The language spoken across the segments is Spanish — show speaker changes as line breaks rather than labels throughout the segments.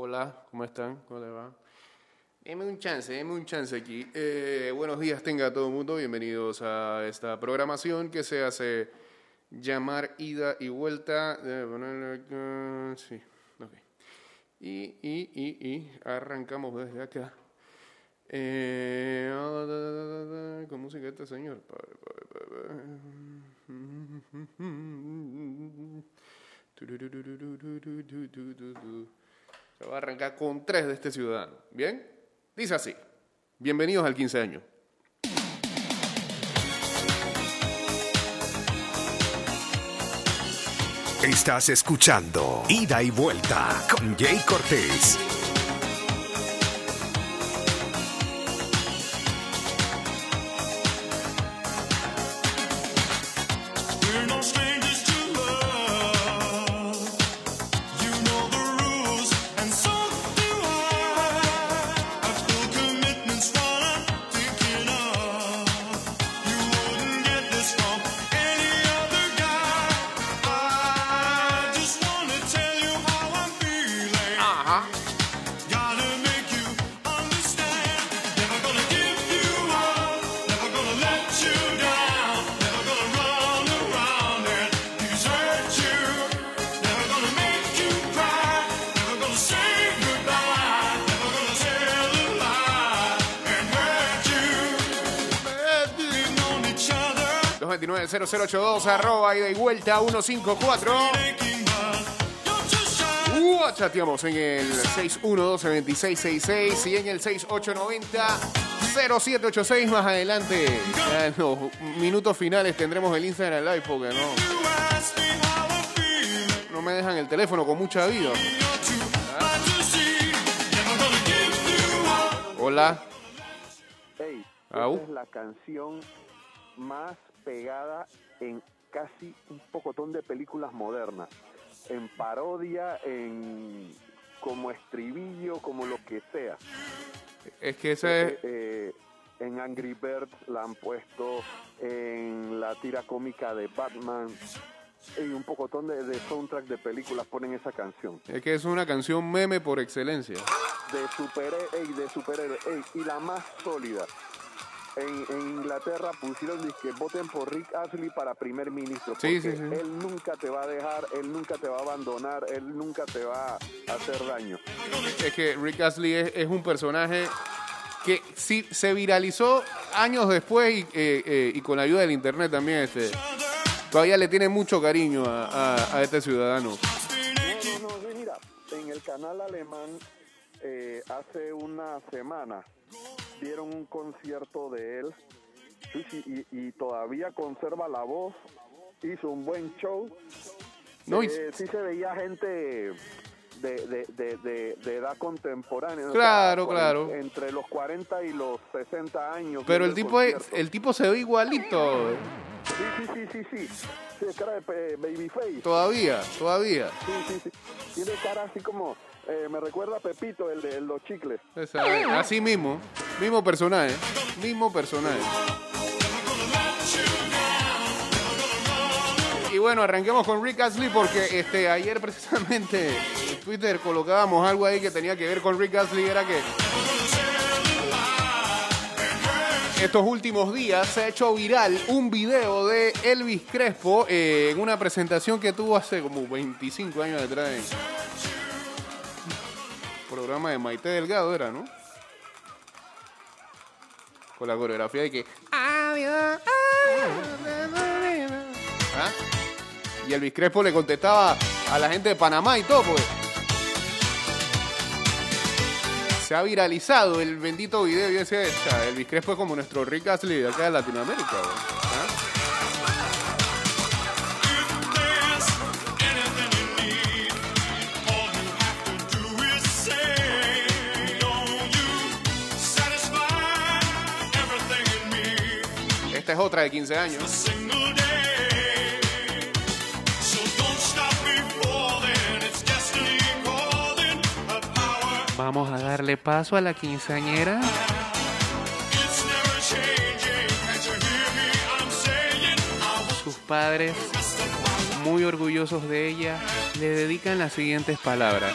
Hola, ¿cómo están? ¿Cómo les va? Deme un chance, deme un chance aquí. Eh, buenos días tenga todo el mundo, bienvenidos a esta programación que se hace llamar ida y vuelta. Sí, ok. Y, y, y, y arrancamos desde acá. Eh, ah, ¿Con música este señor? Se va a arrancar con tres de este ciudadano. ¿Bien? Dice así. Bienvenidos al 15 años.
Estás escuchando Ida y Vuelta con Jay Cortés.
229-0082, arroba ida y vuelta 154.
Making love. You're just shy.
Uh, chateamos en el 612-2666 y en el 6890-0786 más adelante. En los minutos finales tendremos el Instagram Live porque no, no me dejan el teléfono con mucha vida. Hola.
Ey,
Au.
esta es la canción más pegada en casi un pocotón de películas modernas. En parodia, en como estribillo, como lo que sea.
Es que ese es...
Eh, eh, en Angry Birds la han puesto, en la tira cómica de Batman, y un pocotón de, de soundtrack de películas ponen esa canción.
Es que es una canción meme por excelencia.
de superhéroe ey, de superhéroe y la más sólida en, en Inglaterra pusieron que voten por Rick Astley para primer ministro
Sí,
porque
sí, sí.
él nunca te va a dejar él nunca te va a abandonar él nunca te va a hacer daño
Es que Rick Astley es, es un personaje que sí se viralizó años después y, eh, eh, y con la ayuda del internet también. Este, todavía le tiene mucho cariño a, a- a este ciudadano.
no no no mira en el canal alemán eh, hace una semana dieron un concierto de él sí, sí, y, y todavía conserva la voz hizo un buen show
No, y-
Eh, sí se veía gente de, de, de, de- edad contemporánea. o
Claro,
cuaren-
claro.
Entre los 40 y los 60 años.
Pero el tipo, es,
concierto.
el tipo se ve igualito.
Sí, sí, sí, sí, sí. Sí, cara de babyface.
Todavía, todavía.
Sí, sí, sí. Tiene cara así como... eh, me recuerda a Pepito, el de los chicles.
Esa- así mismo. Mismo personaje. Mismo personaje. Y bueno, arranquemos con Rick Astley porque este, ayer precisamente en Twitter colocábamos algo ahí que tenía que ver con Rick Astley. Era que estos últimos días se ha hecho viral un video de Elvis Crespo eh, en una presentación que tuvo hace como 25 años atrás programa de Maite Delgado era, ¿no? Con la coreografía de que ¿Ah? Y Elvis Crespo le contestaba a la gente de Panamá y todo, pues. Se ha viralizado el bendito video. Yo decía, o sea, Elvis Crespo es como nuestro Rick Astley acá de Latinoamérica, güey. Es otra de 15 años. Vamos a darle paso a la quinceañera. Sus padres, muy orgullosos de ella, le dedican las siguientes palabras.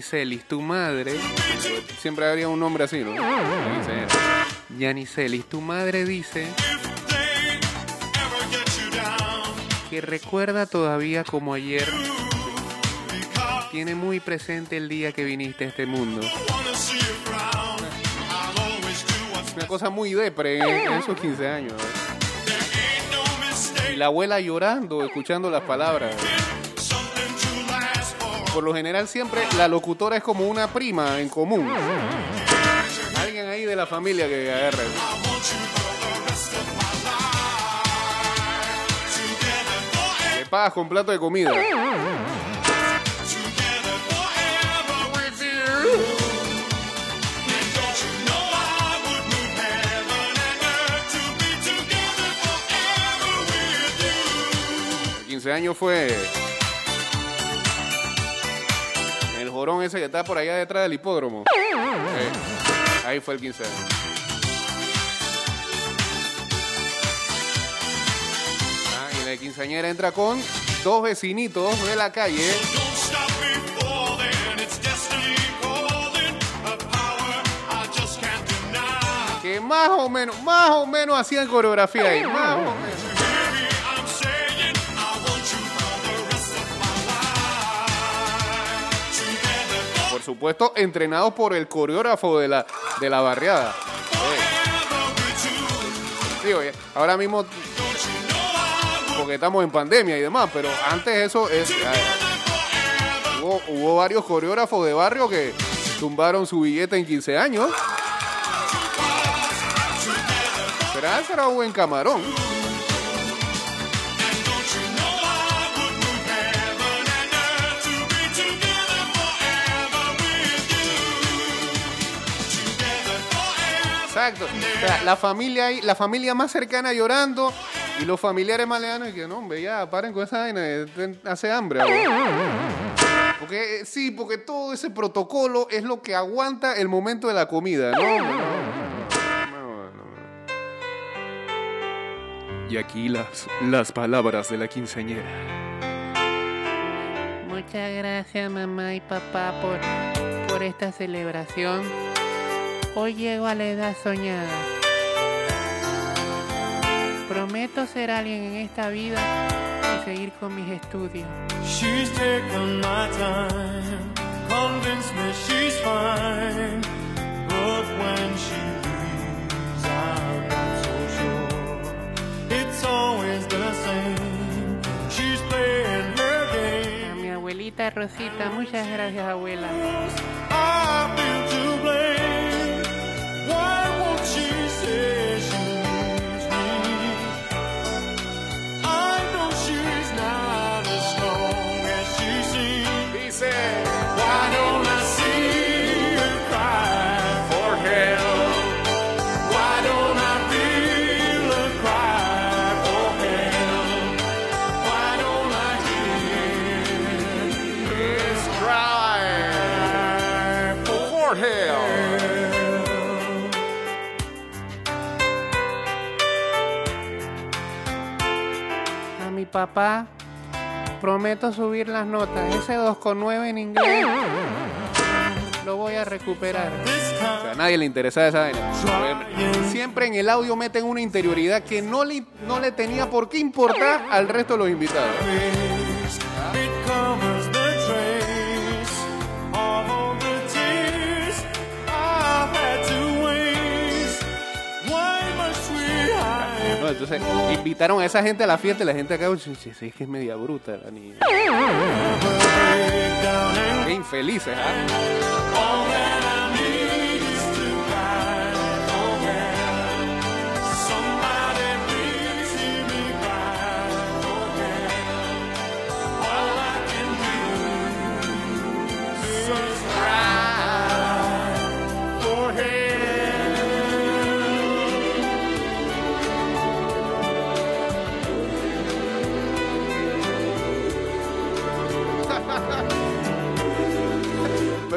Yanicelis, tu madre. Siempre habría un nombre así, ¿no? Yanicelis, tu madre dice que recuerda todavía como ayer. Tiene muy presente el día que viniste a este mundo. Una cosa muy depre en, esos 15 años. la abuela llorando, escuchando las palabras. Por lo general siempre la locutora es como una prima en común. Alguien ahí de la familia que
forever.
Le pagas con plato de comida.
Together forever with you.
El jorón ese que está por allá detrás del hipódromo. Eh, ahí fue el 15 años. Ah, y la quinceañera entra con dos vecinitos de la calle. Que más o menos, más o menos hacían coreografía ahí, más o menos. Por supuesto, entrenados por el coreógrafo de la, de la barriada. Sí, oye, ahora mismo, porque estamos en pandemia y demás, pero antes eso es... ah, Hubo, hubo varios coreógrafos de barrio que tumbaron su billete en 15 años. Pero ese era un buen camarón. Exacto. O sea, la familia ahí, la familia más cercana llorando y los familiares más lejanos que no, hombre, ya paren con esa vaina, eh, hace hambre. ahora". Porque eh, sí, porque todo ese protocolo es lo que aguanta el momento de la comida, no. Y aquí las, las palabras de la quinceañera.
Muchas gracias mamá y papá por, por esta celebración. Hoy llego a la edad soñada. Prometo ser alguien en esta vida y seguir con mis estudios.
She's taken my time, convinced me she's fine. But when she leaves, I'm not so sure. It's always the same. She's playing her
A
game.
mi abuelita Rosita, muchas gracias abuela. A mi papá prometo subir las notas. Ese 2,9 en inglés lo voy a recuperar.
O sea, a nadie le interesa esa vaina. Siempre en el audio meten una interioridad que no le, no le tenía por qué importar al resto de los invitados. Entonces, invitaron a esa gente a la fiesta y la gente acá, "Uy, sí, es que es media bruta la niña. Qué infelices, ¿ah?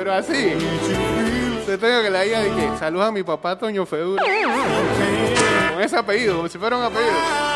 Pero así. Te tengo que la idea de que saluda a mi papá Toño Fedura. Con ese apellido, como si fuera un apellido.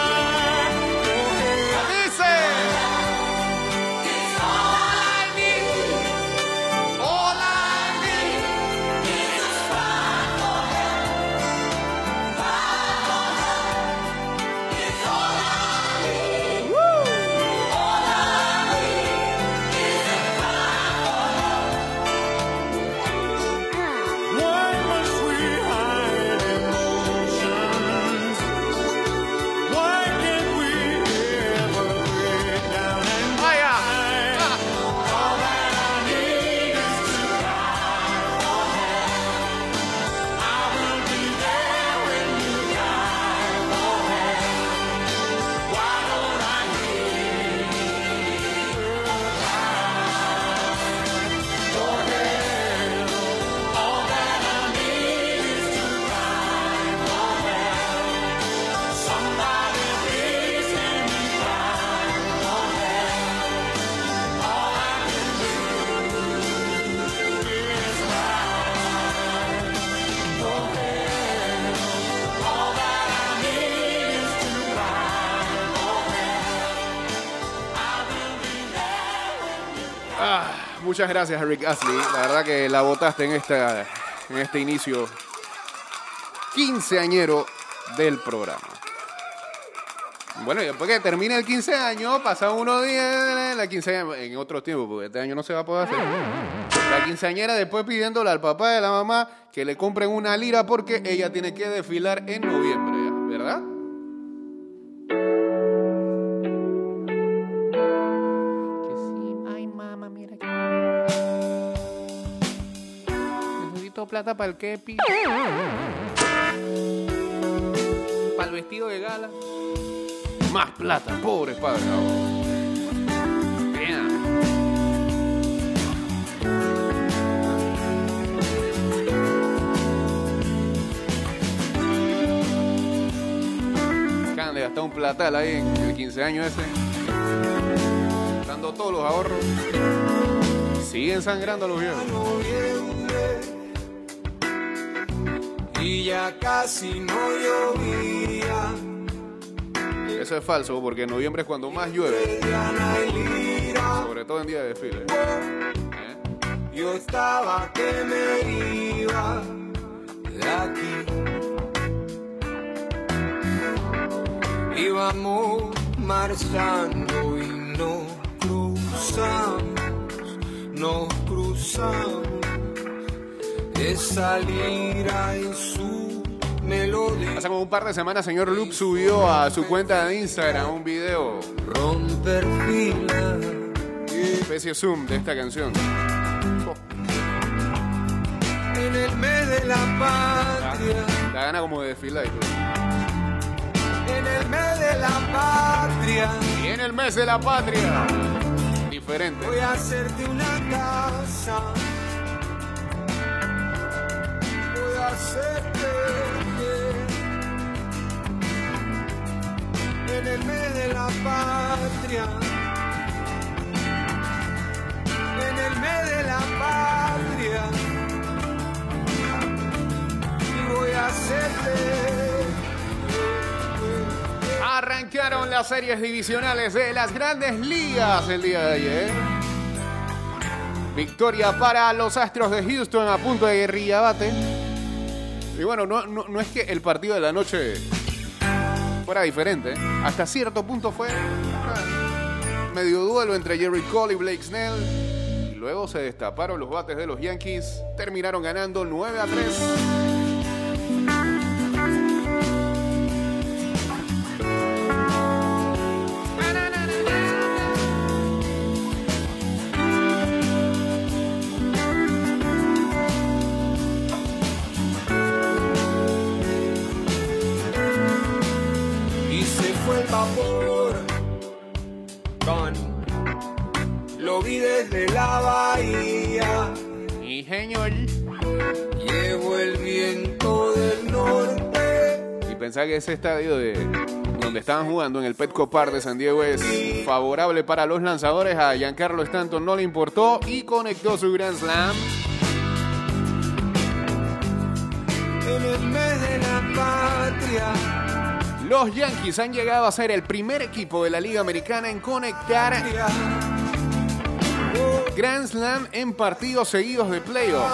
Muchas gracias, Rick Astley. La verdad que la votaste en, esta, en este inicio quinceañero del programa. Bueno, y después que termine el 15 años, pasa unos días la quinceañera, en otros tiempos, porque este año no se va a poder hacer. La quinceañera después pidiéndole al papá de la mamá que le compren una lira porque ella tiene que desfilar en noviembre, ¿verdad?
Plata para el kepi. Para el vestido de gala.
Más plata, pobres padres. Acaban de gastar un platal ahí en el 15 años ese. Dando todos los ahorros. Siguen sangrando a los viejos.
Y ya casi no llovía.
Eso es falso porque en noviembre es cuando más llueve. Sobre todo en día de desfile. ¿Eh?
Yo estaba que me iba de aquí. Íbamos marchando y no cruzamos, no cruzamos. Esa lira y su melodía.
Hace como un par de semanas, señor Loop subió a su cuenta de Instagram un video,
Romper filas.
especie zoom de esta canción.
En el mes de la patria,
Da gana como de desfilar y todo.
en el mes de la patria,
Y en el mes de la patria, diferente.
voy a hacerte una casa. Hacerte en el mes de la patria. En el mes de la patria. Y voy a hacerte.
Arrancaron las series divisionales de las grandes ligas el día de ayer. Victoria para los Astros de Houston a punto de guerrilla bate. Y bueno, no, no- no es que el partido de la noche fuera diferente. ¿eh? Hasta cierto punto fue ah, medio duelo entre Jerry Cole y Blake Snell. Y luego se destaparon los bates de los Yankees. Terminaron ganando 9 a 3. Que ese estadio de donde estaban jugando en el Petco Park de San Diego es favorable para los lanzadores. A Giancarlo Stanton no le importó y conectó su Grand Slam.
En el mes de la patria.
Los Yankees han llegado a ser el primer equipo de la Liga Americana en conectar Grand Slam en partidos seguidos de playoff.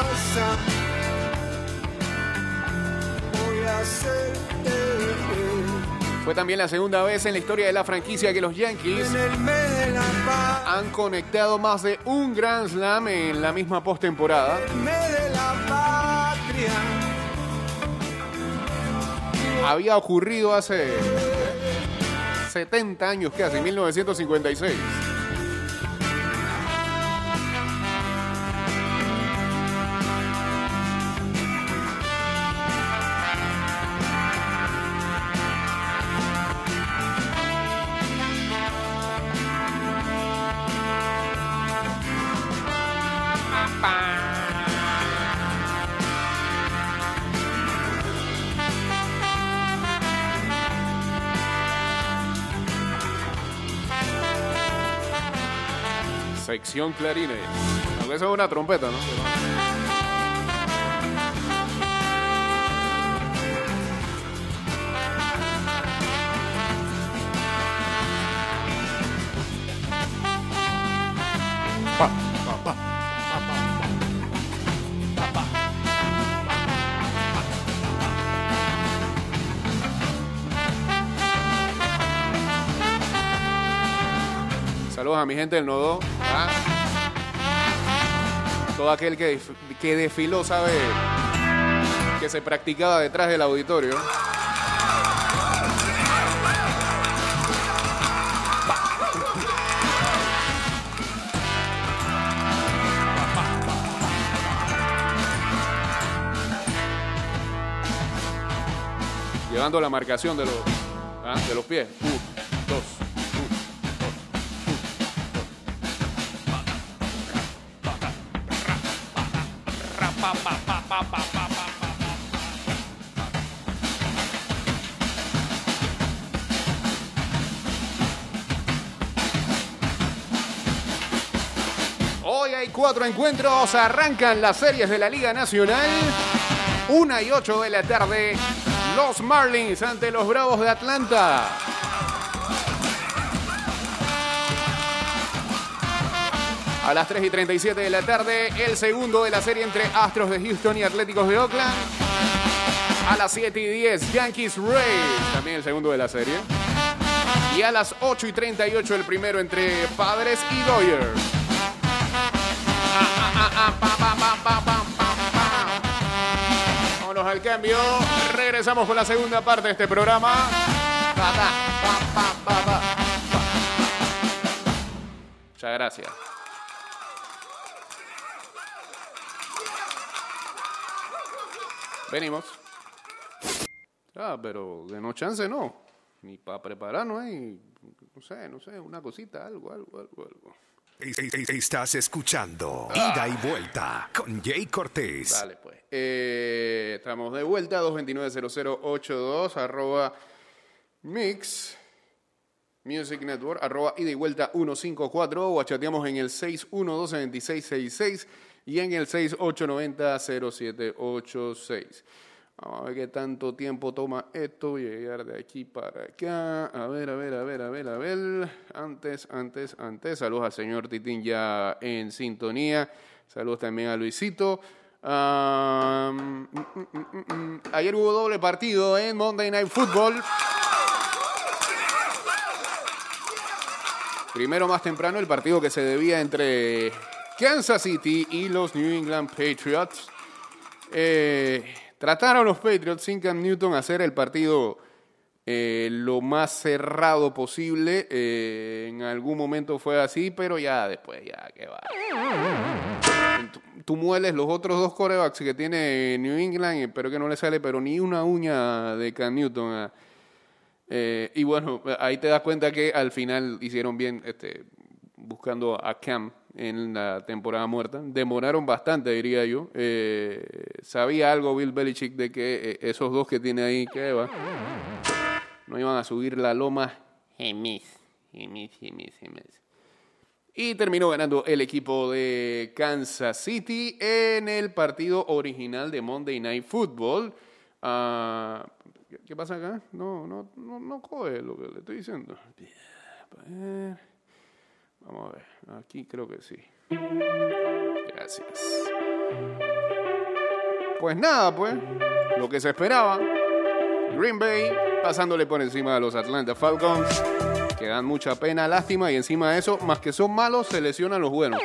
Fue también la segunda vez en la historia de la franquicia que los Yankees han conectado más de un Grand Slam en la misma postemporada. Había ocurrido hace 70 años casi, 1956. perfección clarines. Aunque eso es una trompeta, ¿no? Pa. Saludos a mi gente del Nodo. Todo aquel que, que desfiló sabe que se practicaba detrás del auditorio. Llevando la marcación de los, ¿ah? de los pies. Hoy hay cuatro encuentros, arrancan las series de la Liga Nacional. Una y ocho de la tarde, los Marlins ante los Bravos de Atlanta. A las 3 y 37 de la tarde, el segundo de la serie entre Astros de Houston y Atléticos de Oakland. A las 7 y 10, Yankees Rays, también el segundo de la serie. Y a las 8 y 38, el primero entre Padres y Dodgers. Vámonos al cambio. Regresamos con la segunda parte de este programa. Muchas gracias. Venimos. Ah, pero de no chance no. Ni para prepararnos ahí. No sé, no sé, una cosita, algo, algo, algo, algo.
Es- es- Estás escuchando Ida y Vuelta con Jay Cortés.
Dale, pues. Eh, estamos de vuelta, 229-0082, arroba mix, music network, arroba ida y vuelta 154, o chateamos en el 612-2666 y en el 6890-0786. Vamos a ver qué tanto tiempo toma esto, llegar de aquí para acá. A ver, a ver, a ver, a ver, a ver. Antes, antes, antes. Saludos al señor Titín ya en sintonía. Saludos también a Luisito. Mm, mm, mm. Ayer hubo doble partido en Monday Night Football. Primero más temprano el partido que se debía entre Kansas City y los New England Patriots. Eh, trataron los Patriots sin Cam Newton hacer el partido eh, lo más cerrado posible. Eh, en algún momento fue así, pero ya después, ya que va. Tú, mueles los otros dos corebacks que tiene New England, pero que no le sale pero ni una uña de Cam Newton. eh, y bueno, ahí te das cuenta que al final hicieron bien este, buscando a Cam en la temporada muerta. Demoraron bastante, diría yo. Eh, sabía algo Bill Belichick de que eh, esos dos que tiene ahí, que no iban a subir la loma. Gemis, gemis, gemis, gemis. Y terminó ganando el equipo de Kansas City en el partido original de Monday Night Football. Ah, ¿qué, pasa acá? No, no, no, no coge lo que le estoy diciendo. Vamos a ver. Aquí creo que sí. Gracias. Pues nada, pues. Lo que se esperaba. Green Bay pasándole por encima a los Atlanta Falcons. Que dan mucha pena, lástima. Y encima de eso, más que son malos, se lesionan los buenos.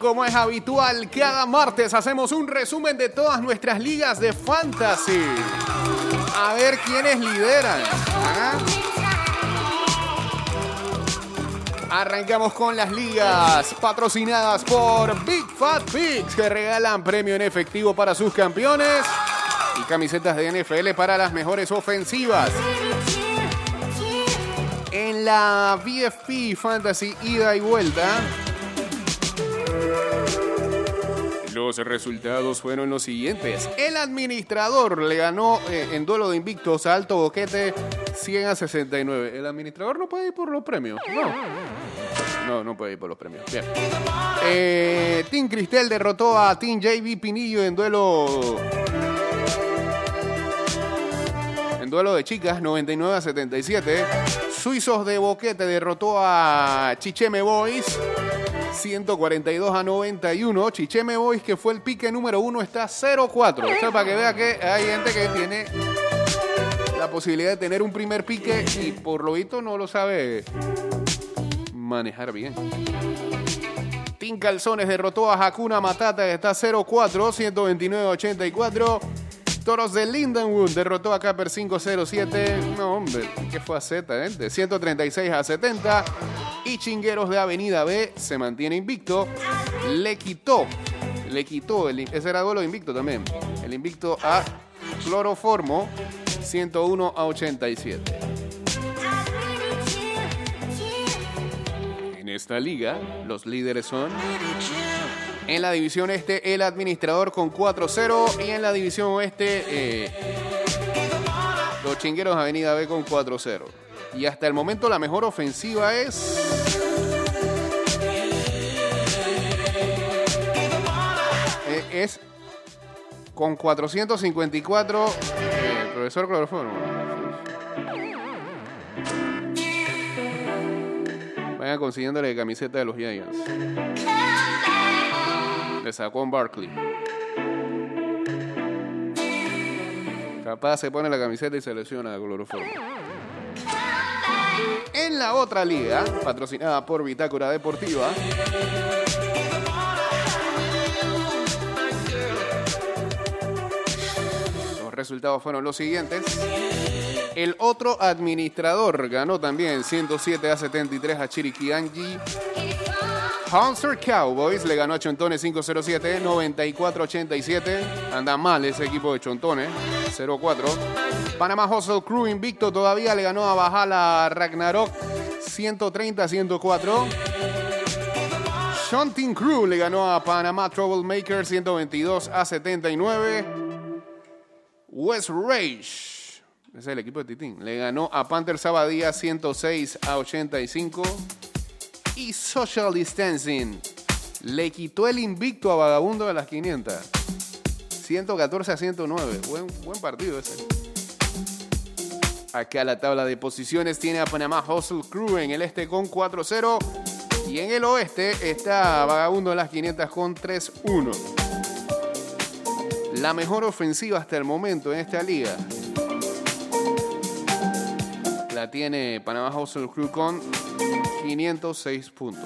Como es habitual, cada martes hacemos un resumen de todas nuestras ligas de fantasy. A ver quiénes lideran. ¿ah? Arrancamos con las ligas patrocinadas por Big Fat Pigs que regalan premio en efectivo para sus campeones y camisetas de NFL para las mejores ofensivas. En la BFP Fantasy ida y vuelta, los resultados fueron los siguientes. El administrador le ganó eh, en duelo de invictos a Alto Boquete 100 a 69. El administrador no puede ir por los premios. No. No, no puede ir por los premios. Bien. Eh, Team Cristel derrotó a Team JB Pinillo en duelo. En duelo de chicas, 99 a 77. Suizos de Boquete derrotó a Chicheme Boys 142 a 91. Chicheme Boys, que fue el pique número uno, está 0-4. O sea, para que vea que hay gente que tiene la posibilidad de tener un primer pique y por lo visto no lo sabe manejar bien. Team Calzones derrotó a Hakuna Matata, está 0-4, 129-84. Toros de Lindenwood derrotó a Capper 5-0-7. No, hombre, ¿qué fue a Z, eh? De 136 a 70. Y Chingueros de Avenida B se mantiene invicto. Le quitó, le quitó, el, ese era duelo invicto también. El invicto a Cloroformo, 101 a 87. En esta liga, los líderes son en la división este el administrador con 4-0 y en la división oeste eh, los chingueros Avenida B con 4-0. Y hasta el momento la mejor ofensiva es... eh, es con 454 eh, profesor Cloroformo. Vayan consiguiéndole camiseta de los Giants. Le sacó en Barkley. Capaz se pone la camiseta y se lesiona de cloroformo. En la otra liga, patrocinada por Bitácora Deportiva, los resultados fueron los siguientes. El otro administrador ganó también 107 a 73 a Chiriquiangi. Hunter Cowboys le ganó a Chontones 507, 94-87. Anda mal ese equipo de Chontones, 0-4. Panamá Hustle Crew invicto todavía le ganó a Bajala Ragnarok 130-104. Shunting Crew le ganó a Panamá Troublemaker 122 a 79. West Rage, ese es el equipo de Titín, le ganó a Panther Sabadía 106 a 85 y Social Distancing le quitó el invicto a Vagabundo de las 500. 114 a 109. Buen, partido ese. Acá la tabla de posiciones tiene a Panamá Hustle Crew en el este con 4-0. Y en el oeste está Vagabundo de las 500 con 3-1. La mejor ofensiva hasta el momento en esta liga la tiene Panamá Hustle Crew con 506 puntos.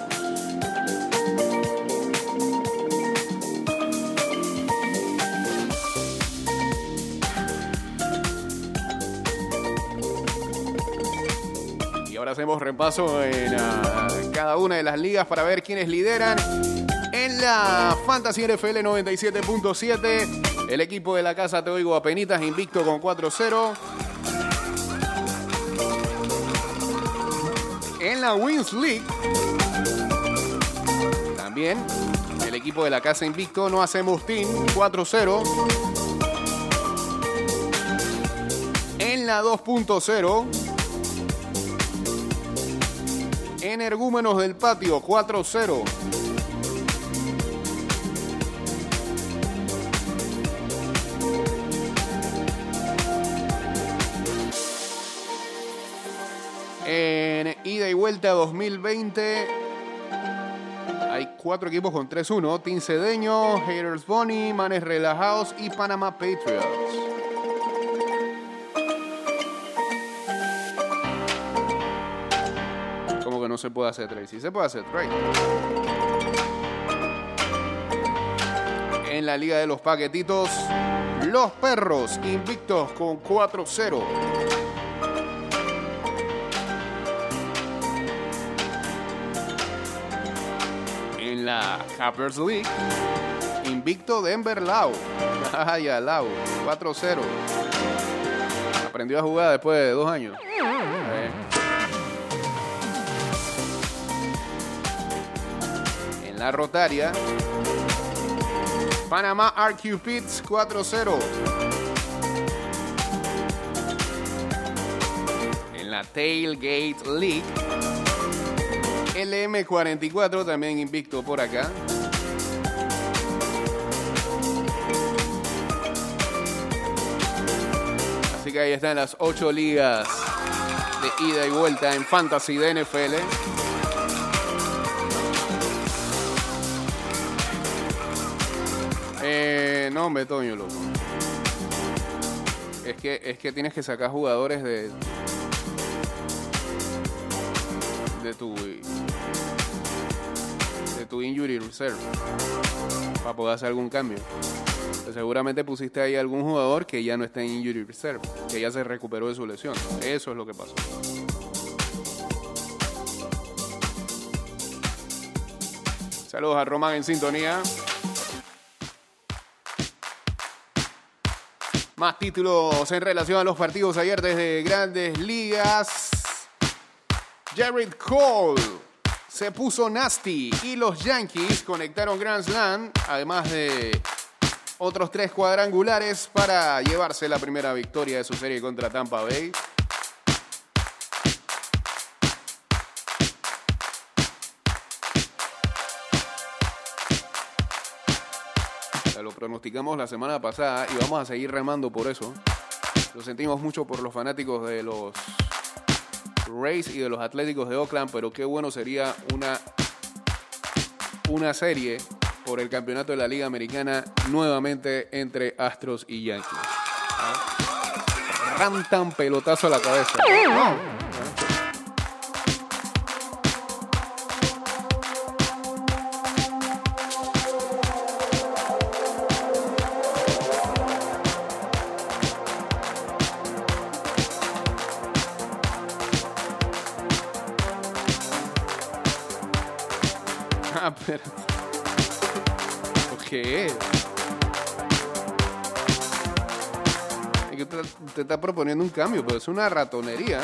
Y ahora hacemos repaso en ah, cada una de las ligas para ver quiénes lideran. En la Fantasy NFL 97.7, el equipo de la casa Te Oigo Apenitas invicto con 4-0. La Wins League, también el equipo de la casa invicto no hacemos team 4-0. En la 2.0, Energúmenos del Patio 4-0. 2020 Hay cuatro equipos con 3-1. Tincedeño, Haters Bunny, Manes Relajados y Panama Patriots. Como que no se puede hacer trade. Sí se puede hacer trade. En la liga de los paquetitos, los perros invictos con 4-0. En la Cappers League, invicto Denver Lau. Ay, a Lau, 4-0. Aprendió a jugar después de dos años. Eh. En la Rotaria, Panamá RQ Pits 4-0. En la Tailgate League, LM44, también invicto por acá. Así que ahí están las ocho ligas de ida y vuelta en Fantasy de NFL. Eh, no, me toño, loco. Es que, es que tienes que sacar jugadores de, de tu injury reserve. Para poder hacer algún cambio. Seguramente pusiste ahí algún jugador que ya no está en injury reserve. Que ya se recuperó de su lesión. Eso es lo que pasó. Saludos a Román en sintonía. Más títulos en relación a los partidos ayer desde grandes ligas. Jared Cole se puso nasty y los Yankees conectaron Grand Slam, además de otros tres cuadrangulares para llevarse la primera victoria de su serie contra Tampa Bay. Ya Lo pronosticamos la semana pasada y vamos a seguir remando por eso. Lo sentimos mucho por los fanáticos de los Rays y de los Atléticos de Oakland, pero qué bueno sería una, una serie por el campeonato de la Liga Americana nuevamente entre Astros y Yankees. ¿Ah? Rantan pelotazo a la cabeza. Está proponiendo un cambio, pero es una ratonería.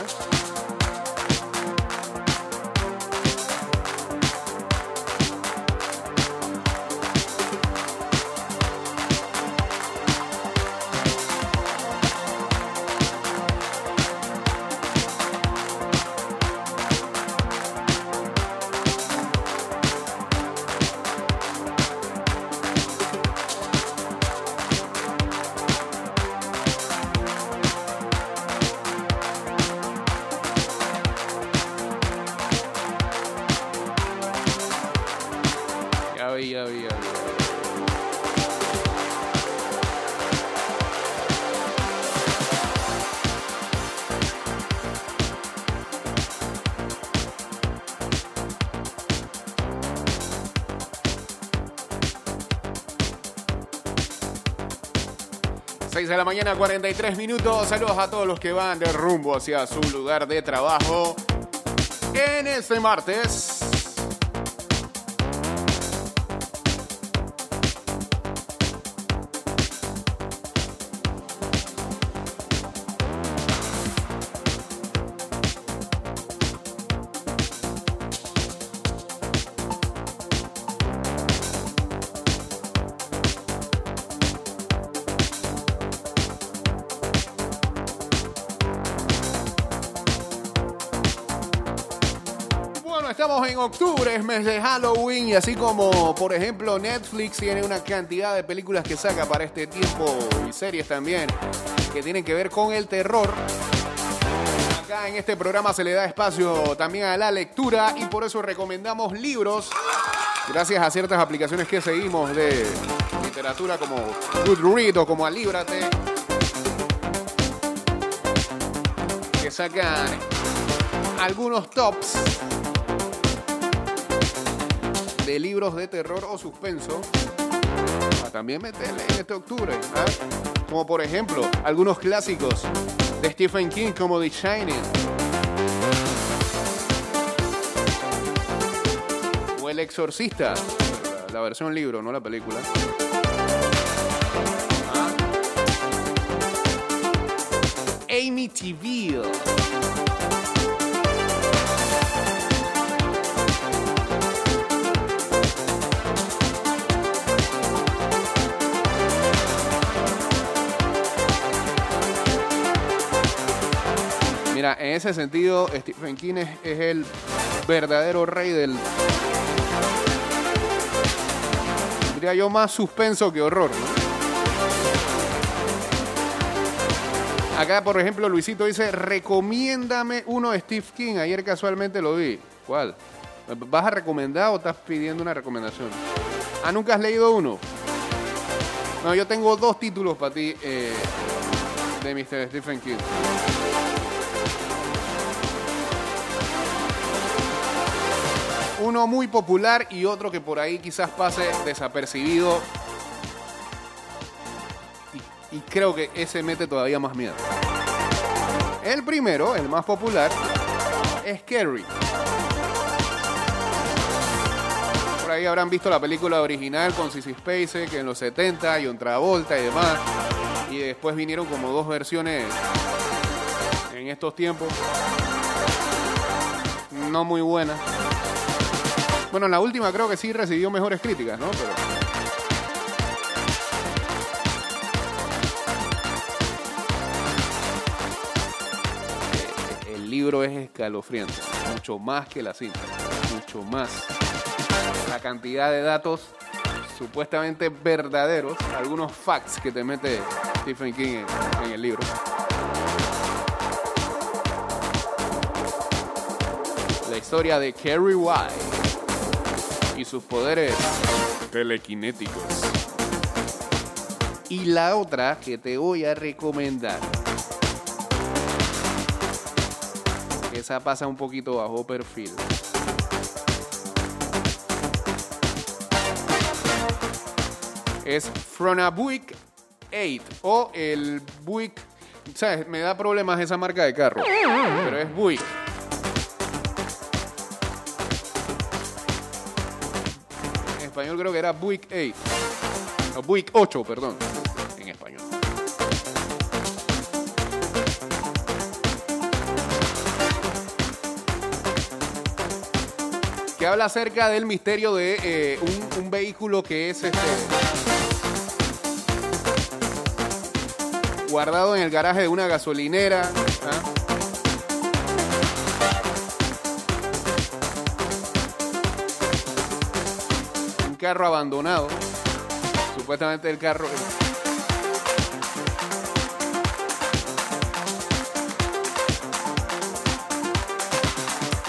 De la mañana, 43 minutos. Saludos a todos los que van de rumbo hacia su lugar de trabajo en este martes. Estamos en octubre, es mes de Halloween y así como, por ejemplo, Netflix tiene una cantidad de películas que saca para este tiempo y series también que tienen que ver con el terror. Acá en este programa se le da espacio también a la lectura y por eso recomendamos libros gracias a ciertas aplicaciones que seguimos de literatura como Goodreads o como Alíbrate que sacan algunos tops de libros de terror o suspenso para también meterle en este octubre. ¿ah? Como por ejemplo, algunos clásicos de Stephen King como The Shining. O El Exorcista. La, versión libro, no la película. ¿Ah? Mira, en ese sentido, Stephen King es, el verdadero rey del. Diría yo más suspenso que horror. Acá, por ejemplo, Luisito dice: Recomiéndame uno de Steve King. Ayer casualmente lo vi. ¿Cuál? ¿Vas a recomendar o estás pidiendo una recomendación? Ah, ¿nunca has leído uno? No, yo tengo dos títulos para ti eh, de Mr. Stephen King. Uno muy popular y otro que por ahí quizás pase desapercibido. Y, creo que ese mete todavía más miedo. El primero, el más popular, es Carrie. Por ahí habrán visto la película original con Sissy Spacek en los 70 y John Travolta y demás. Y después vinieron como dos versiones en estos tiempos. No muy buenas. Bueno, la última creo que sí recibió mejores críticas, ¿no? Pero... Eh, El libro es escalofriante, mucho más que la cinta, mucho más. La cantidad de datos supuestamente verdaderos, algunos facts que te mete Stephen King en, en el libro. La historia de Kerry White y sus poderes telequinéticos. Y la otra que te voy a recomendar. Esa pasa un poquito bajo perfil. Es From a Buick 8 o el Buick. ¿Sabes? Me da problemas esa marca de carro. Pero es Buick. Español creo que era Buick 8. No, Buick 8, perdón. En español. Que habla acerca del misterio de eh, un, vehículo que es este. Guardado en el garaje de una gasolinera. ¿ah? Carro abandonado. Supuestamente el carro.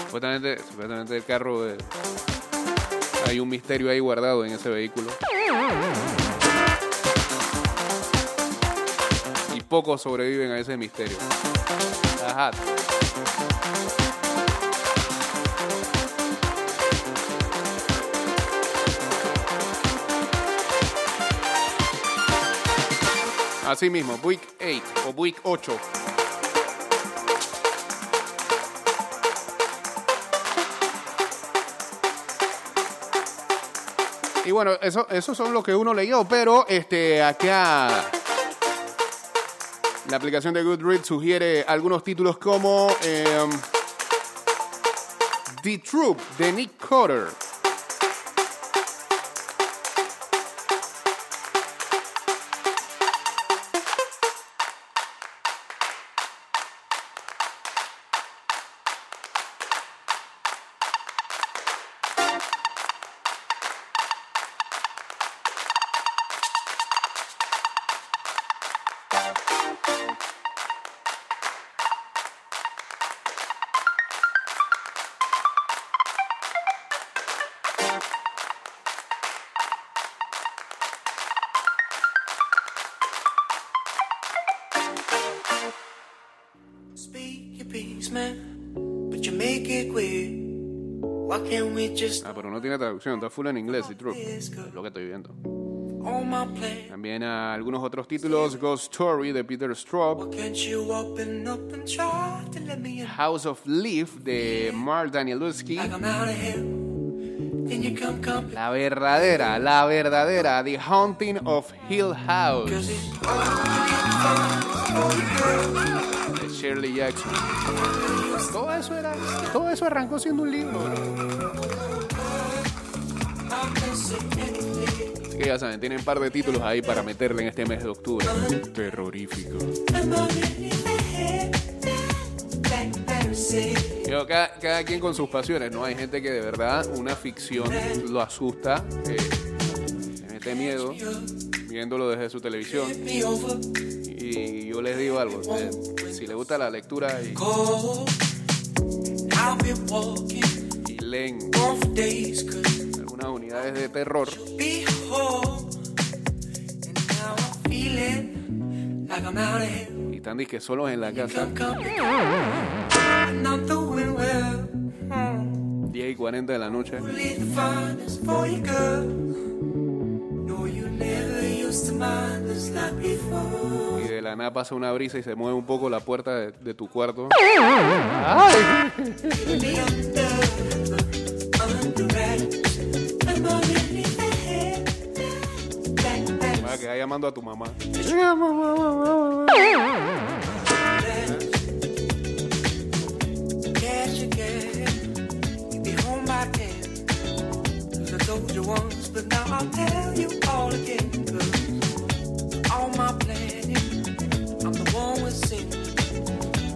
Supuestamente, supuestamente el carro. eh, hay un misterio ahí guardado en ese vehículo. Y pocos sobreviven a ese misterio. Ajá. Así mismo, Buick 8 o Buick 8. Y bueno, eso, eso son lo que uno leyó, pero este, acá la aplicación de Goodreads sugiere algunos títulos como em, The Troop de Nick Cotter. Traducción, está full en inglés, Troop. Es lo que estoy viendo. También ah, algunos otros títulos, Ghost Story de Peter Straub? House of Leaf de Mark Danielewski, la verdadera, la verdadera, The Haunting of Hill House de Shirley Jackson. Todo eso era, todo eso arrancó siendo un libro. Así que ya saben, tienen un par de títulos ahí para meterle en este mes de octubre. Terrorífico. Yo, cada, cada quien con sus pasiones, ¿no? Hay gente que de verdad una ficción lo asusta, eh, le mete miedo viéndolo desde su televisión. Y yo les digo algo, eh, si les gusta la lectura y, y leen algunas unidades de terror,
be home. And feeling like I'm out of here.
Y están disque solos en la casa.
Come, come, and I'm doing well. Hmm.
10 y 40 de la noche. Y de la nada pasa una brisa y se mueve un poco la puerta de, de tu cuarto.
Me the one with sin.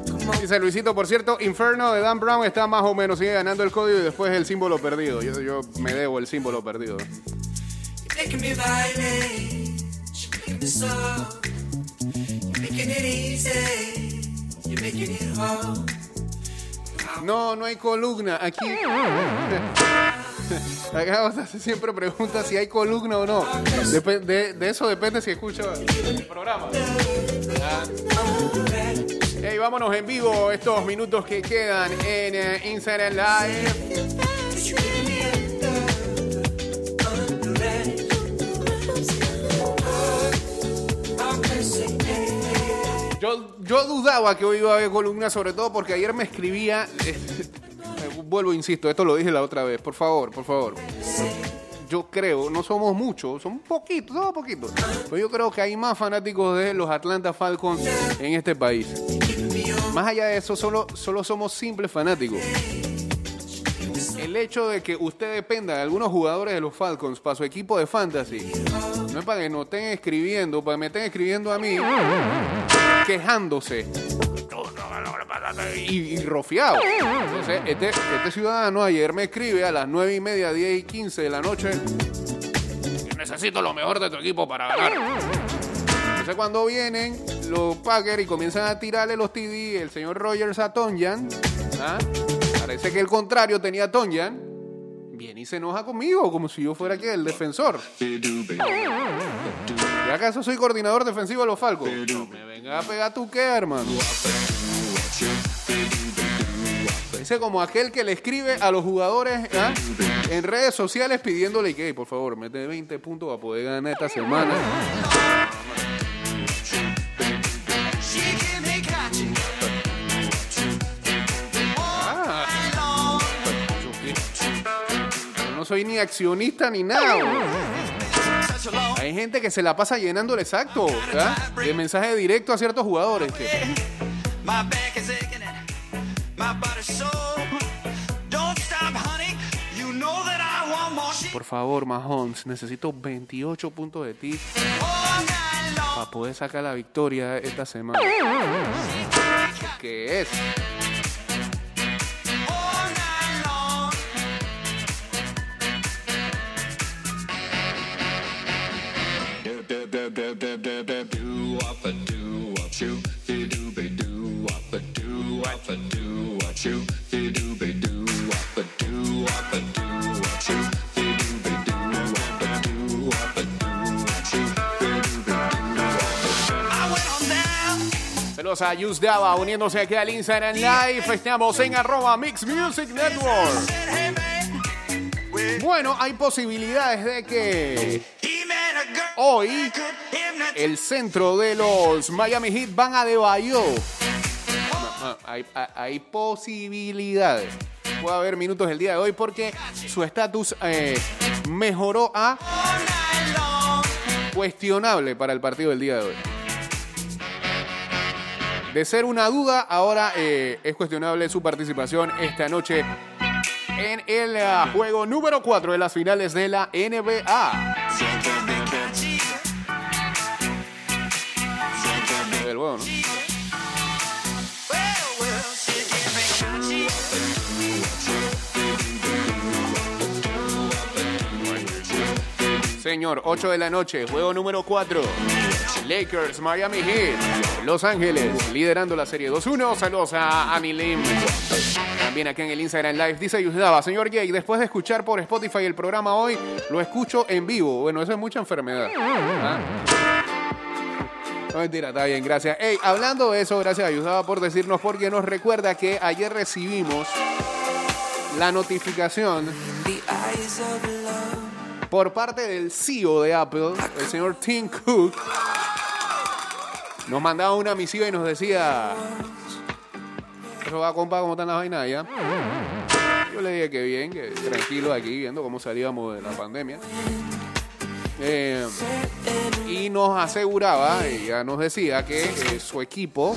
Come on.
Dice Luisito, por cierto, Inferno de Dan Brown está más o menos, sigue ganando el código y después el símbolo perdido. Yo, yo me debo el símbolo perdido. No, no hay columna. Aquí. Acá siempre pregunta si hay columna o no. De, eso depende si escucha el programa. Hey, vámonos en vivo estos minutos que quedan en eh, Instagram Live. Yo, yo dudaba que hoy iba a haber columna, sobre todo porque ayer me escribía. eh, vuelvo, insisto, esto lo dije la otra vez. Por favor, por favor. Yo creo, no somos muchos, son poquitos, somos poquitos. Pero yo creo que hay más fanáticos de los Atlanta Falcons en este país. Más allá de eso, solo, solo somos simples fanáticos. El hecho de que usted dependa de algunos jugadores de los Falcons para su equipo de fantasy, no es para que no estén escribiendo, para que me estén escribiendo a mí, quejándose y, rofiado. Entonces, este, este ciudadano ayer me escribe a las 9 y media, 10 y 15 de la noche. Necesito lo mejor de tu equipo para ganar. Entonces, cuando vienen los Packers y comienzan a tirarle los TD, el señor Rogers a Tonyan, ¿ah? Parece que el contrario tenía Tonyan. Viene y se enoja conmigo, como si yo fuera que el defensor. ¿Y acaso soy coordinador defensivo de los Falcons? No me venga a pegar tu qué, hermano. Dice como aquel que le escribe a los jugadores ¿ah? en redes sociales pidiéndole que, por favor, mete 20 puntos para poder ganar esta semana. Soy ni accionista ni nada. Hay gente que se la pasa llenando el exacto de mensaje directo a ciertos jugadores. Por favor, Mahomes, necesito 28 puntos de ti para poder sacar la victoria esta semana. ¿Qué es? Saludos a Yus Dava uniéndose aquí al Instagram Live. Estamos en arroba Mix Music Network. Bueno, hay posibilidades de que hoy el centro de los Miami Heat van a De Bayo. Hay, posibilidades. Puede haber minutos el día de hoy porque su estatus eh, mejoró a cuestionable para el partido del día de hoy. De ser una duda, ahora eh, es cuestionable su participación esta noche en el ah, juego número 4 de las finales de la NBA. El juego, ¿no? Señor, 8 de la noche, juego número 4. Lakers, Miami Heat, Los Ángeles, liderando la serie 2-1. Saludos a Ami Lim. También aquí en el Instagram Live dice Yusdaba, señor Jay, después de escuchar por Spotify el programa hoy, lo escucho en vivo. Bueno, eso es mucha enfermedad. ¿Ah? No, mentira, está bien, gracias. Ey, hablando de eso, gracias Ayudaba por decirnos, porque nos recuerda que ayer recibimos la notificación por parte del CEO de Apple, el señor Tim Cook. Nos mandaba una misiva y nos decía, eso va, compa, ¿cómo están las vainas allá? Yo le dije que bien, que tranquilo aquí, viendo cómo salíamos de la pandemia. Eh, y nos aseguraba, ya nos decía que eh, su equipo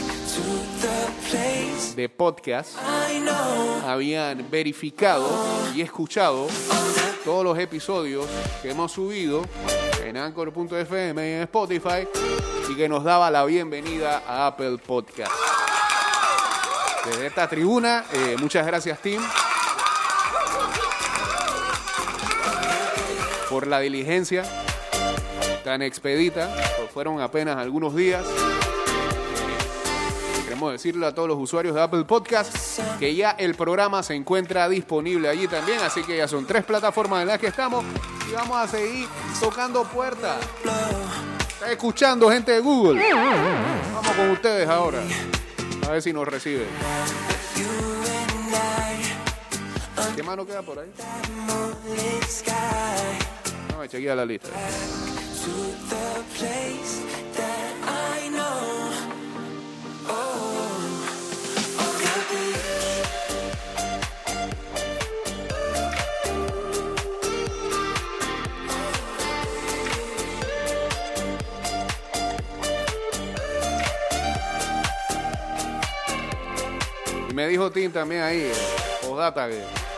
de podcast habían verificado y escuchado todos los episodios que hemos subido en Anchor.fm y en Spotify y que nos daba la bienvenida a Apple Podcast. Desde esta tribuna, eh, muchas gracias Tim por la diligencia tan expedita, pues fueron apenas algunos días. Queremos decirle a todos los usuarios de Apple Podcast que ya el programa se encuentra disponible allí también, así que ya son tres plataformas en las que estamos y vamos a seguir tocando puertas. Está escuchando gente de Google. Vamos con ustedes ahora. A ver si nos reciben. ¿Qué mano queda por ahí? No, chequea la lista.
Oh.
Y me dijo Tim también ahí, postdata, que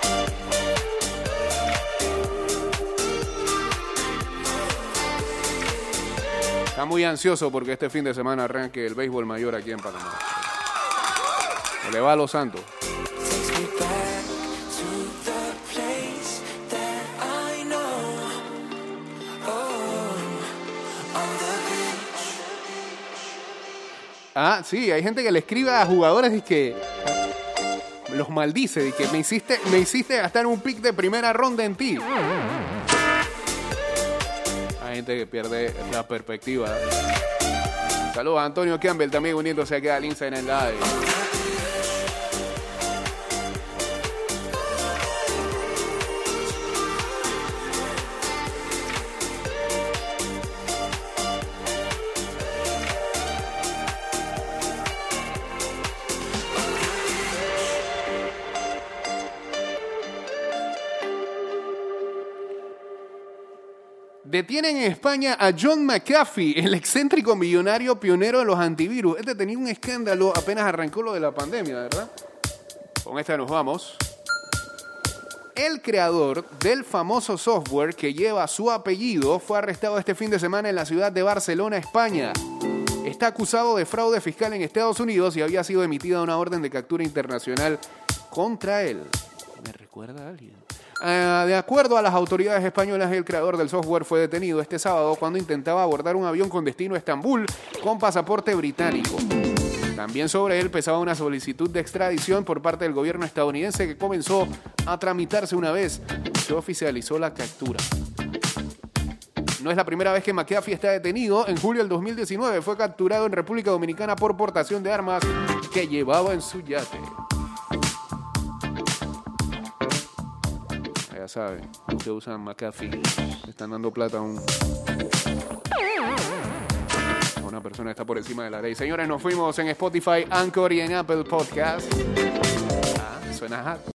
está muy ansioso porque este fin de semana arranque el béisbol mayor aquí en Panamá. Se le va a los Santos. Ah, sí, hay gente que le escribe a jugadores y que los maldice, y que me hiciste, me hiciste gastar un pick de primera ronda en ti. Que pierde la perspectiva. Saludos a Antonio Campbell también uniéndose aquí al Instagram Live. Detienen en España a John McAfee, el excéntrico millonario pionero de los antivirus. Este tenía un escándalo apenas arrancó lo de la pandemia, ¿verdad? Con esta nos vamos. El creador del famoso software que lleva su apellido fue arrestado este fin de semana en la ciudad de Barcelona, España. Está acusado de fraude fiscal en Estados Unidos y había sido emitida una orden de captura internacional contra él. ¿Me recuerda a alguien? Ah, de acuerdo a las autoridades españolas, el creador del software fue detenido este sábado cuando intentaba abordar un avión con destino a Estambul con pasaporte británico. También sobre él pesaba una solicitud de extradición por parte del gobierno estadounidense que comenzó a tramitarse una vez se oficializó la captura. No es la primera vez que McAfee está detenido. En julio del 2019 fue capturado en República Dominicana por portación de armas que llevaba en su yate. Ya saben, que usan McAfee están dando plata a un a una persona que está por encima de la ley. Señores, nos fuimos en Spotify, Anchor y en Apple Podcast. Ah, suena hot.